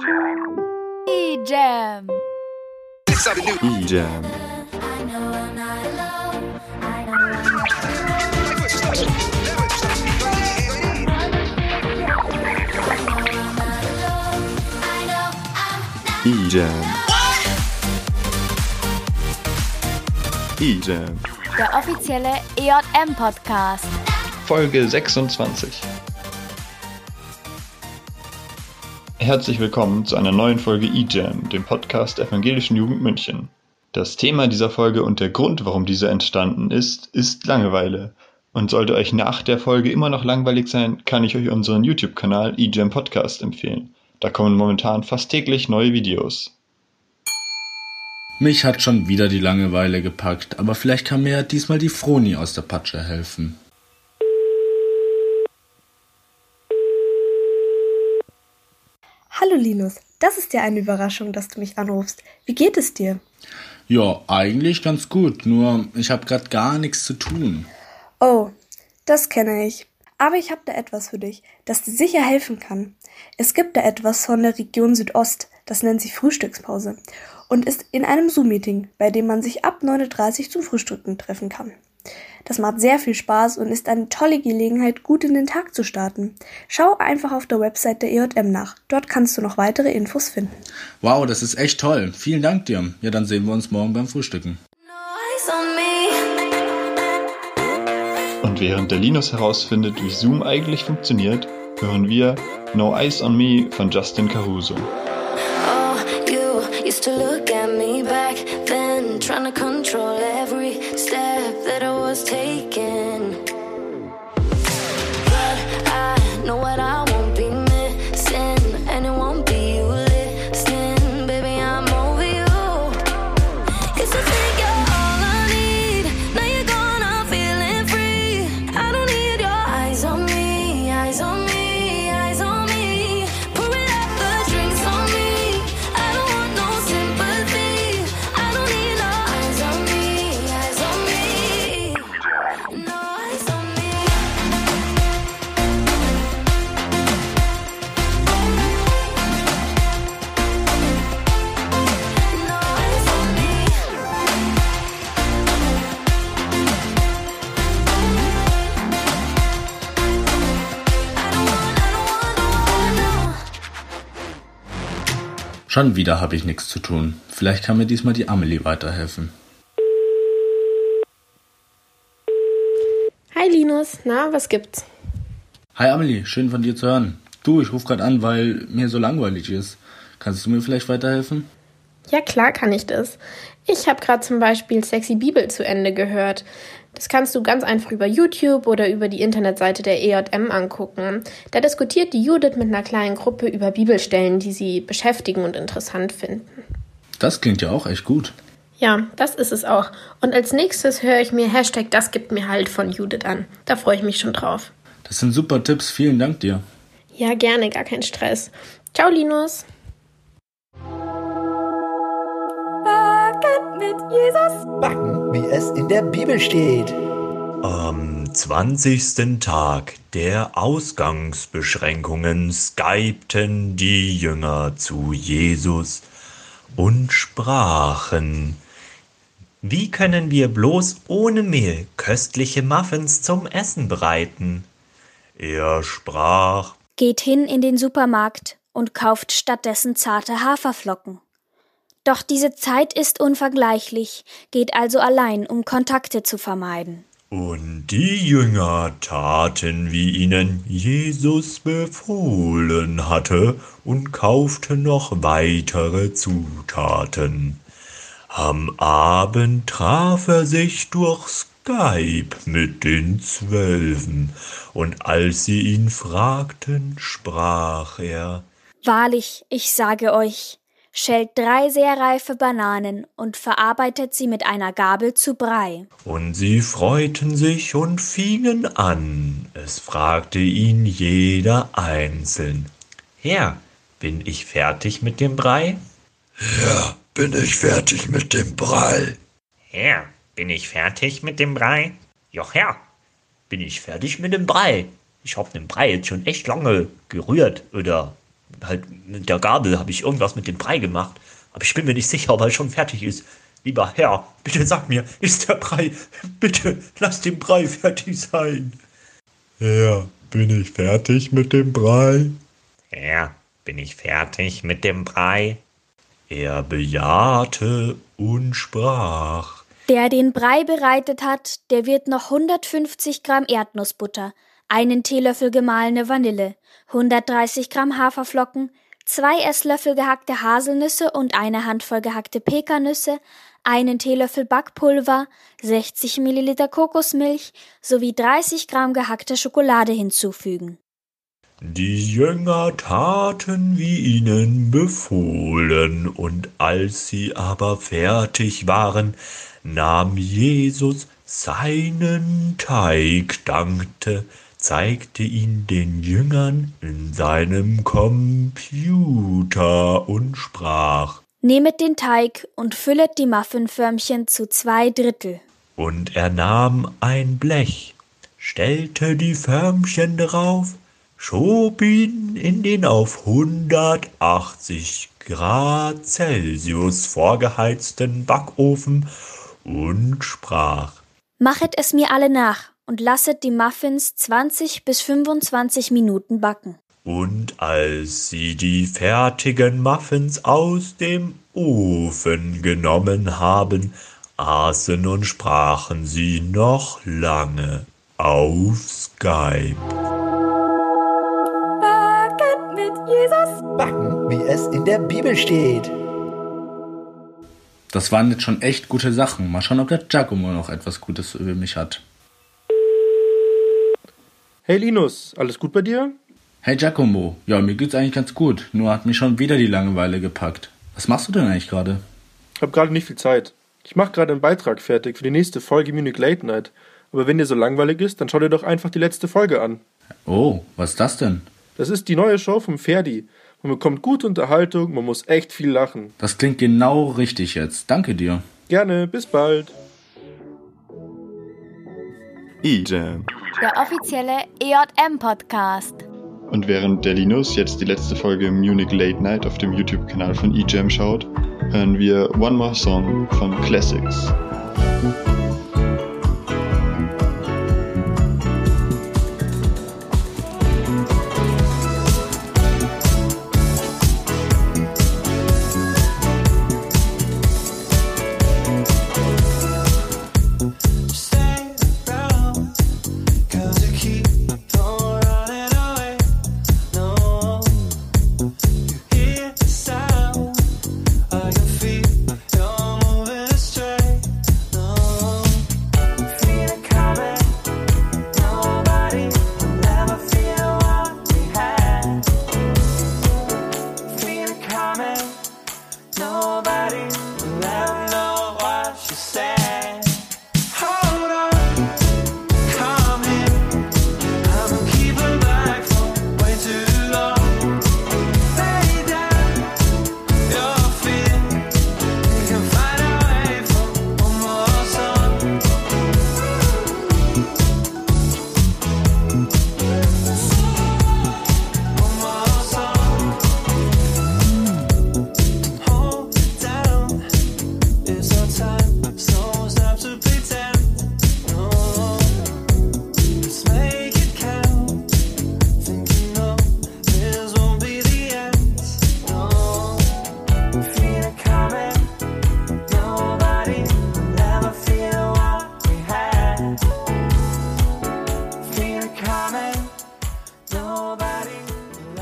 E-Jam. E-Jam. E-Jam. E-Jam. Der offizielle EJM-Podcast. Folge 26. Herzlich willkommen zu einer neuen Folge eJam, dem Podcast der Evangelischen Jugend München. Das Thema dieser Folge und der Grund, warum diese entstanden ist, ist Langeweile. Und sollte euch nach der Folge immer noch langweilig sein, kann ich euch unseren YouTube-Kanal eJam Podcast empfehlen. Da kommen momentan fast täglich neue Videos. Mich hat schon wieder die Langeweile gepackt, aber vielleicht kann mir ja diesmal die Froni aus der Patsche helfen. Hallo Linus, das ist ja eine Überraschung, dass du mich anrufst. Wie geht es dir? Ja, eigentlich ganz gut, nur ich habe gerade gar nichts zu tun. Oh, das kenne ich. Aber ich habe da etwas für dich, das dir sicher helfen kann. Es gibt da etwas von der Region Südost, das nennt sich Frühstückspause und ist in einem Zoom-Meeting, bei dem man sich ab 9.30 Uhr zum Frühstücken treffen kann. Das macht sehr viel Spaß und ist eine tolle Gelegenheit, gut in den Tag zu starten. Schau einfach auf der Website der EJM nach. Dort kannst du noch weitere Infos finden. Wow, das ist echt toll. Vielen Dank dir. Ja, dann sehen wir uns morgen beim Frühstücken. Und während der Linus herausfindet, wie Zoom eigentlich funktioniert, hören wir No Eyes on Me von Justin Caruso. Oh, you used to look at me back then, trying to control every step that I was taking. But I know what I won't Schon wieder habe ich nichts zu tun. Vielleicht kann mir diesmal die Amelie weiterhelfen. Hi Linus, na, was gibt's? Hi Amelie, schön von dir zu hören. Du, ich rufe gerade an, weil mir so langweilig ist. Kannst du mir vielleicht weiterhelfen? Ja, klar kann ich das. Ich habe gerade zum Beispiel Sexy Bibel zu Ende gehört. Das kannst du ganz einfach über YouTube oder über die Internetseite der EJM angucken. Da diskutiert die Judith mit einer kleinen Gruppe über Bibelstellen, die sie beschäftigen und interessant finden. Das klingt ja auch echt gut. Ja, das ist es auch. Und als nächstes höre ich mir Hashtag Das gibt mir halt von Judith an. Da freue ich mich schon drauf. Das sind super Tipps, vielen Dank dir. Ja, gerne, gar kein Stress. Ciao, Linus. Backen, wie es in der Bibel steht. Am 20. Tag der Ausgangsbeschränkungen skypten die Jünger zu Jesus und sprachen, wie können wir bloß ohne Mehl köstliche Muffins zum Essen bereiten? Er sprach, Geht hin in den Supermarkt und kauft stattdessen zarte Haferflocken. Doch diese Zeit ist unvergleichlich, geht also allein, um Kontakte zu vermeiden. Und die Jünger taten, wie ihnen Jesus befohlen hatte, und kauften noch weitere Zutaten. Am Abend traf er sich durch Skype mit den Zwölfen, und als sie ihn fragten, sprach er, Wahrlich, ich sage euch, schält drei sehr reife Bananen und verarbeitet sie mit einer Gabel zu Brei. Und sie freuten sich und fingen an. Es fragte ihn jeder einzeln. Herr, bin ich fertig mit dem Brei? Ja, bin ich fertig mit dem Brei. Herr, bin ich fertig mit dem Brei? Ja, Herr, bin ich fertig mit dem Brei? Ich hab den Brei jetzt schon echt lange gerührt oder halt mit der Gabel habe ich irgendwas mit dem Brei gemacht. Aber ich bin mir nicht sicher, ob er schon fertig ist. Lieber Herr, bitte sag mir, ist der Brei, bitte lass den Brei fertig sein. Ja, bin ich fertig mit dem Brei? Herr, bin ich fertig mit dem Brei? Er bejahte und sprach. Der den Brei bereitet hat, der wird noch 150 Gramm Erdnussbutter, einen Teelöffel gemahlene Vanille, 130 Gramm Haferflocken, zwei Esslöffel gehackte Haselnüsse und eine Handvoll gehackte Pekannüsse, einen Teelöffel Backpulver, 60 Milliliter Kokosmilch sowie 30 Gramm gehackte Schokolade hinzufügen. Die Jünger taten, wie ihnen befohlen, und als sie aber fertig waren, nahm Jesus seinen Teig, dankte, zeigte ihn den Jüngern in seinem Computer und sprach. Nehmet den Teig und füllet die Muffinförmchen zu zwei Drittel. Und er nahm ein Blech, stellte die Förmchen darauf, schob ihn in den auf 180 Grad Celsius vorgeheizten Backofen und sprach. Machet es mir alle nach und lasset die Muffins 20 bis 25 Minuten backen. Und als sie die fertigen Muffins aus dem Ofen genommen haben, aßen und sprachen sie noch lange auf Skype. Backen mit Jesus. Backen, wie es in der Bibel steht. Das waren jetzt schon echt gute Sachen. Mal schauen, ob der Giacomo noch etwas Gutes über mich hat. Hey Linus, alles gut bei dir? Hey Giacomo, ja, mir geht's eigentlich ganz gut. Nur hat mich schon wieder die Langeweile gepackt. Was machst du denn eigentlich gerade? Ich habe gerade nicht viel Zeit. Ich mache gerade einen Beitrag fertig für die nächste Folge Munich Late Night. Aber wenn dir so langweilig ist, dann schau dir doch einfach die letzte Folge an. Oh, was ist das denn? Das ist die neue Show vom Ferdi. Man bekommt gute Unterhaltung, man muss echt viel lachen. Das klingt genau richtig jetzt. Danke dir. Gerne, bis bald. E-Jam. Der offizielle EJM-Podcast. Und während der Linus jetzt die letzte Folge Munich Late Night auf dem YouTube-Kanal von E-Jam schaut, hören wir One More Song von Classics.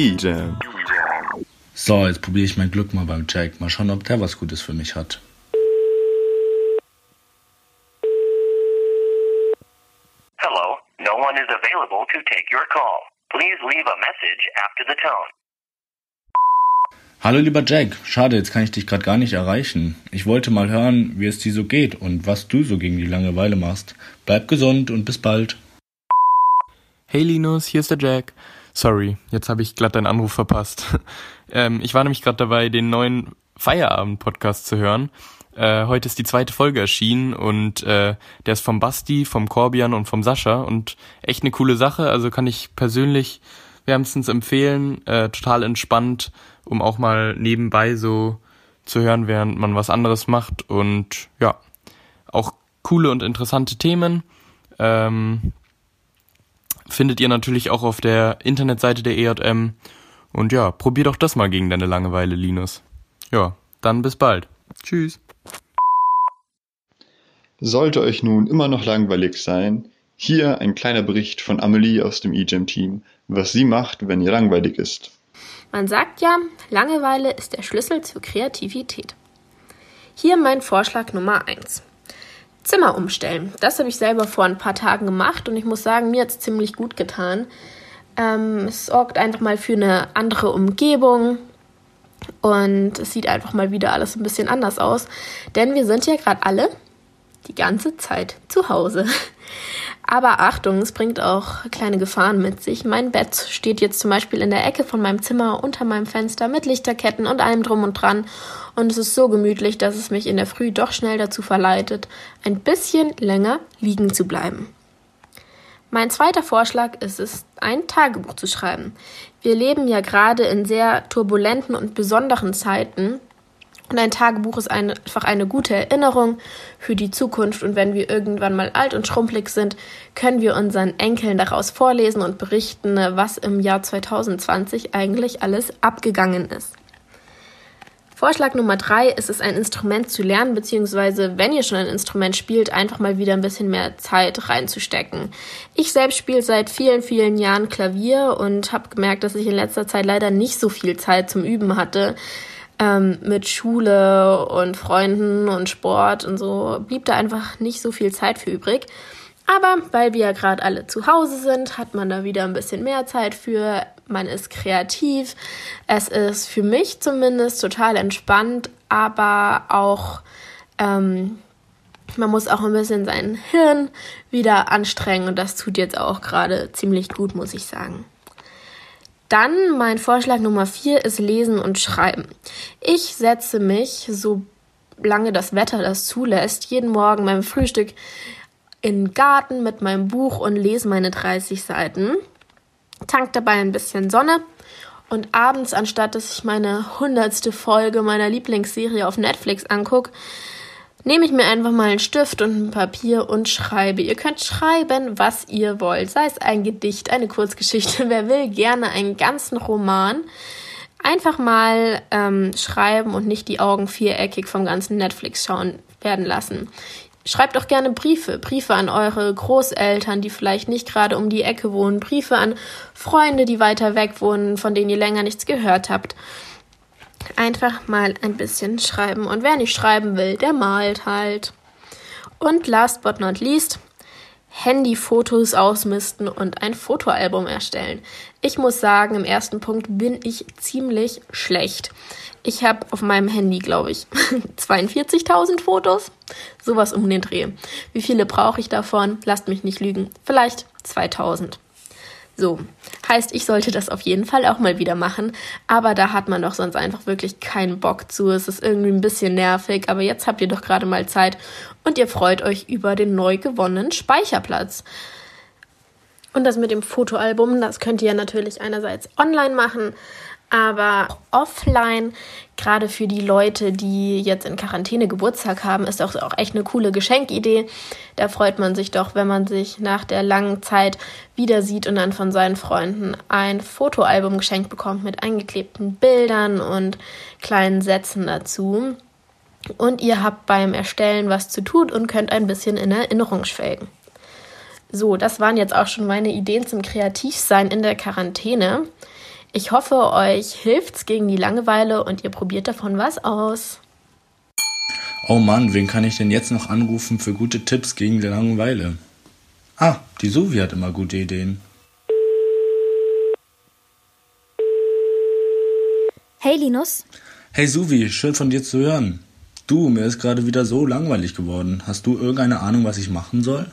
E-Jam. So, jetzt probiere ich mein Glück mal beim Jack. Mal schauen, ob der was Gutes für mich hat. Hello, no one is available to take your call. Please leave a message after the tone. Hallo lieber Jack, schade, jetzt kann ich dich gerade gar nicht erreichen. Ich wollte mal hören, wie es dir so geht und was du so gegen die Langeweile machst. Bleib gesund und bis bald. Hey Linus, hier ist der Jack. Sorry, jetzt habe ich glatt deinen Anruf verpasst. ähm, ich war nämlich gerade dabei, den neuen Feierabend-Podcast zu hören. Äh, heute ist die zweite Folge erschienen und äh, der ist vom Basti, vom Corbian und vom Sascha und echt eine coole Sache. Also kann ich persönlich wärmstens empfehlen. Äh, total entspannt, um auch mal nebenbei so zu hören, während man was anderes macht. Und ja, auch coole und interessante Themen. Ähm, findet ihr natürlich auch auf der Internetseite der EJM. Und ja, probier doch das mal gegen deine Langeweile, Linus. Ja, dann bis bald. Tschüss. Sollte euch nun immer noch langweilig sein, hier ein kleiner Bericht von Amelie aus dem eGem-Team, was sie macht, wenn ihr langweilig ist. Man sagt ja, Langeweile ist der Schlüssel zur Kreativität. Hier mein Vorschlag Nummer 1. Zimmer umstellen. Das habe ich selber vor ein paar Tagen gemacht und ich muss sagen, mir hat es ziemlich gut getan. Ähm, es sorgt einfach mal für eine andere Umgebung und es sieht einfach mal wieder alles ein bisschen anders aus. Denn wir sind ja gerade alle die ganze Zeit zu Hause. Aber Achtung, es bringt auch kleine Gefahren mit sich. Mein Bett steht jetzt zum Beispiel in der Ecke von meinem Zimmer unter meinem Fenster mit Lichterketten und allem drum und dran. Und es ist so gemütlich, dass es mich in der Früh doch schnell dazu verleitet, ein bisschen länger liegen zu bleiben. Mein zweiter Vorschlag ist es, ein Tagebuch zu schreiben. Wir leben ja gerade in sehr turbulenten und besonderen Zeiten und ein Tagebuch ist einfach eine gute Erinnerung für die Zukunft. Und wenn wir irgendwann mal alt und schrumpelig sind, können wir unseren Enkeln daraus vorlesen und berichten, was im Jahr 2020 eigentlich alles abgegangen ist. Vorschlag Nummer drei ist es, ein Instrument zu lernen, beziehungsweise wenn ihr schon ein Instrument spielt, einfach mal wieder ein bisschen mehr Zeit reinzustecken. Ich selbst spiele seit vielen, vielen Jahren Klavier und habe gemerkt, dass ich in letzter Zeit leider nicht so viel Zeit zum Üben hatte ähm, mit Schule und Freunden und Sport und so blieb da einfach nicht so viel Zeit für übrig. Aber weil wir ja gerade alle zu Hause sind, hat man da wieder ein bisschen mehr Zeit für. Man ist kreativ. Es ist für mich zumindest total entspannt, aber auch ähm, man muss auch ein bisschen sein Hirn wieder anstrengen und das tut jetzt auch gerade ziemlich gut, muss ich sagen. Dann mein Vorschlag Nummer vier ist Lesen und Schreiben. Ich setze mich, solange das Wetter das zulässt, jeden Morgen beim Frühstück in den Garten mit meinem Buch und lese meine 30 Seiten. Tank dabei ein bisschen Sonne und abends, anstatt dass ich meine hundertste Folge meiner Lieblingsserie auf Netflix angucke, nehme ich mir einfach mal einen Stift und ein Papier und schreibe. Ihr könnt schreiben, was ihr wollt. Sei es ein Gedicht, eine Kurzgeschichte. Wer will gerne einen ganzen Roman. Einfach mal ähm, schreiben und nicht die Augen viereckig vom ganzen Netflix schauen werden lassen. Schreibt auch gerne Briefe. Briefe an eure Großeltern, die vielleicht nicht gerade um die Ecke wohnen. Briefe an Freunde, die weiter weg wohnen, von denen ihr länger nichts gehört habt einfach mal ein bisschen schreiben. Und wer nicht schreiben will, der malt halt. Und last but not least, Handyfotos ausmisten und ein Fotoalbum erstellen. Ich muss sagen, im ersten Punkt bin ich ziemlich schlecht. Ich habe auf meinem Handy, glaube ich, 42.000 Fotos. Sowas um den Dreh. Wie viele brauche ich davon? Lasst mich nicht lügen. Vielleicht 2000. So, heißt, ich sollte das auf jeden Fall auch mal wieder machen, aber da hat man doch sonst einfach wirklich keinen Bock zu. Es ist irgendwie ein bisschen nervig, aber jetzt habt ihr doch gerade mal Zeit und ihr freut euch über den neu gewonnenen Speicherplatz. Und das mit dem Fotoalbum, das könnt ihr natürlich einerseits online machen, aber offline, gerade für die Leute, die jetzt in Quarantäne Geburtstag haben, ist auch, auch echt eine coole Geschenkidee. Da freut man sich doch, wenn man sich nach der langen Zeit wieder sieht und dann von seinen Freunden ein Fotoalbum geschenkt bekommt mit eingeklebten Bildern und kleinen Sätzen dazu. Und ihr habt beim Erstellen was zu tun und könnt ein bisschen in Erinnerung schwelgen. So, das waren jetzt auch schon meine Ideen zum Kreativsein in der Quarantäne. Ich hoffe, euch hilft's gegen die Langeweile und ihr probiert davon was aus. Oh Mann, wen kann ich denn jetzt noch anrufen für gute Tipps gegen die Langeweile? Ah, die Suvi hat immer gute Ideen. Hey Linus. Hey Suvi, schön von dir zu hören. Du, mir ist gerade wieder so langweilig geworden. Hast du irgendeine Ahnung, was ich machen soll?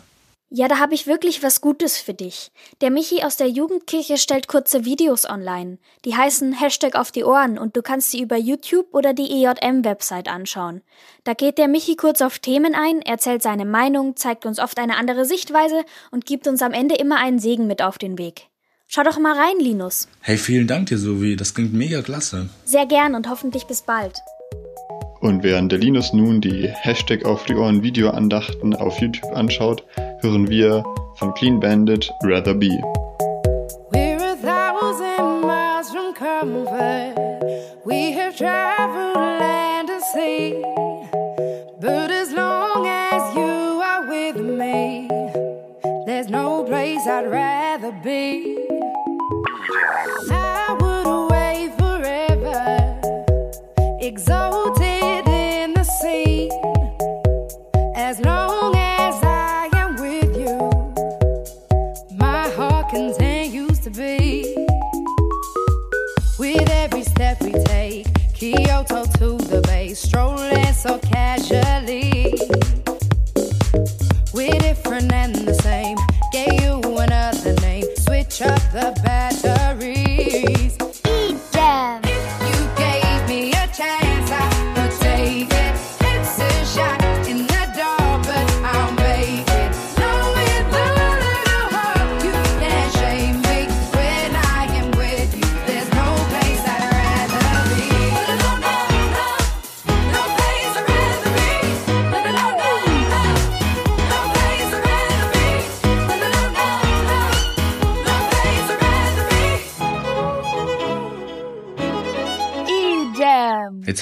Ja, da habe ich wirklich was Gutes für dich. Der Michi aus der Jugendkirche stellt kurze Videos online. Die heißen Hashtag auf die Ohren und du kannst sie über YouTube oder die EJM-Website anschauen. Da geht der Michi kurz auf Themen ein, erzählt seine Meinung, zeigt uns oft eine andere Sichtweise und gibt uns am Ende immer einen Segen mit auf den Weg. Schau doch mal rein, Linus. Hey, vielen Dank dir, Sovi. Das klingt mega klasse. Sehr gern und hoffentlich bis bald. Und während der Linus nun die Hashtag auf die Ohren Videoandachten auf YouTube anschaut, hören wir von Clean Bandit Rather Be. We're a thousand miles from comfort. We have traveled land and sea. But as long as you are with me, there's no place I'd rather be. I would away forever, exalted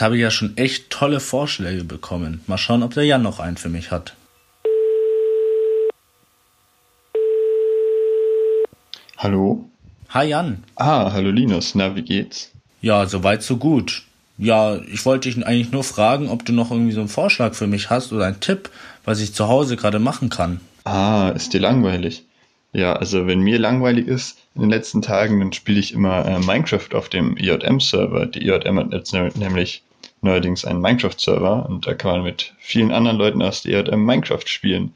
habe ich ja schon echt tolle Vorschläge bekommen. Mal schauen, ob der Jan noch einen für mich hat. Hallo? Hi Jan. Ah, hallo Linus. Na, wie geht's? Ja, soweit so gut. Ja, ich wollte dich eigentlich nur fragen, ob du noch irgendwie so einen Vorschlag für mich hast oder einen Tipp, was ich zu Hause gerade machen kann. Ah, ist dir langweilig? Ja, also wenn mir langweilig ist in den letzten Tagen, dann spiele ich immer äh, Minecraft auf dem IJM-Server. Die IJM hat jetzt nämlich neuerdings einen Minecraft-Server und da kann man mit vielen anderen Leuten aus der IJM Minecraft spielen.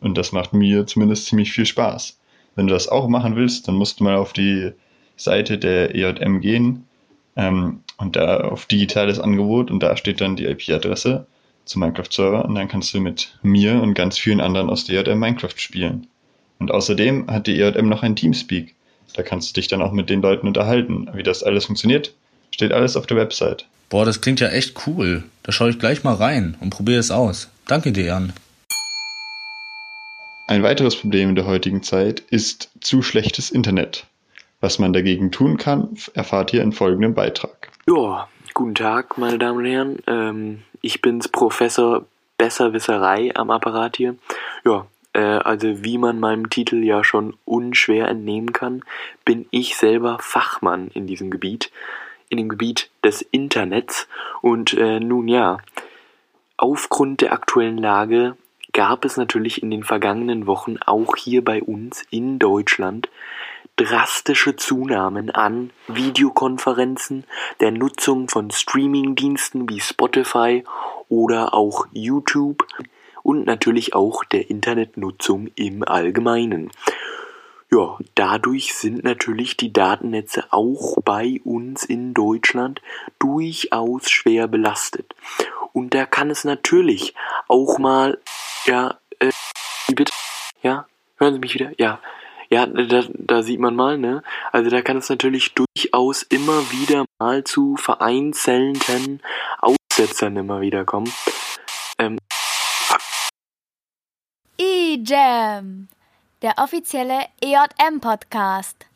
Und das macht mir zumindest ziemlich viel Spaß. Wenn du das auch machen willst, dann musst du mal auf die Seite der IJM gehen ähm, und da auf digitales Angebot und da steht dann die IP-Adresse zum Minecraft-Server und dann kannst du mit mir und ganz vielen anderen aus der IJM Minecraft spielen. Und außerdem hat die IJM noch ein Teamspeak. Da kannst du dich dann auch mit den Leuten unterhalten. Wie das alles funktioniert, steht alles auf der Website. Boah, das klingt ja echt cool. Da schaue ich gleich mal rein und probiere es aus. Danke dir, Jan. Ein weiteres Problem in der heutigen Zeit ist zu schlechtes Internet. Was man dagegen tun kann, erfahrt ihr in folgendem Beitrag. Ja, guten Tag, meine Damen und Herren. Ähm, ich bin's, Professor Besserwisserei am Apparat hier. Ja, äh, also wie man meinem Titel ja schon unschwer entnehmen kann, bin ich selber Fachmann in diesem Gebiet, in dem Gebiet des Internets. Und äh, nun ja, aufgrund der aktuellen Lage gab es natürlich in den vergangenen Wochen auch hier bei uns in Deutschland drastische Zunahmen an Videokonferenzen, der Nutzung von Streamingdiensten wie Spotify oder auch YouTube und natürlich auch der Internetnutzung im Allgemeinen. Ja, dadurch sind natürlich die Datennetze auch bei uns in Deutschland durchaus schwer belastet. Und da kann es natürlich auch mal, ja, äh, bitte, ja, hören Sie mich wieder? Ja, ja, da, da sieht man mal, ne? Also da kann es natürlich durchaus immer wieder mal zu vereinzelten Aussetzern immer wieder kommen. Ähm, E-Jam, der offizielle EJM-Podcast.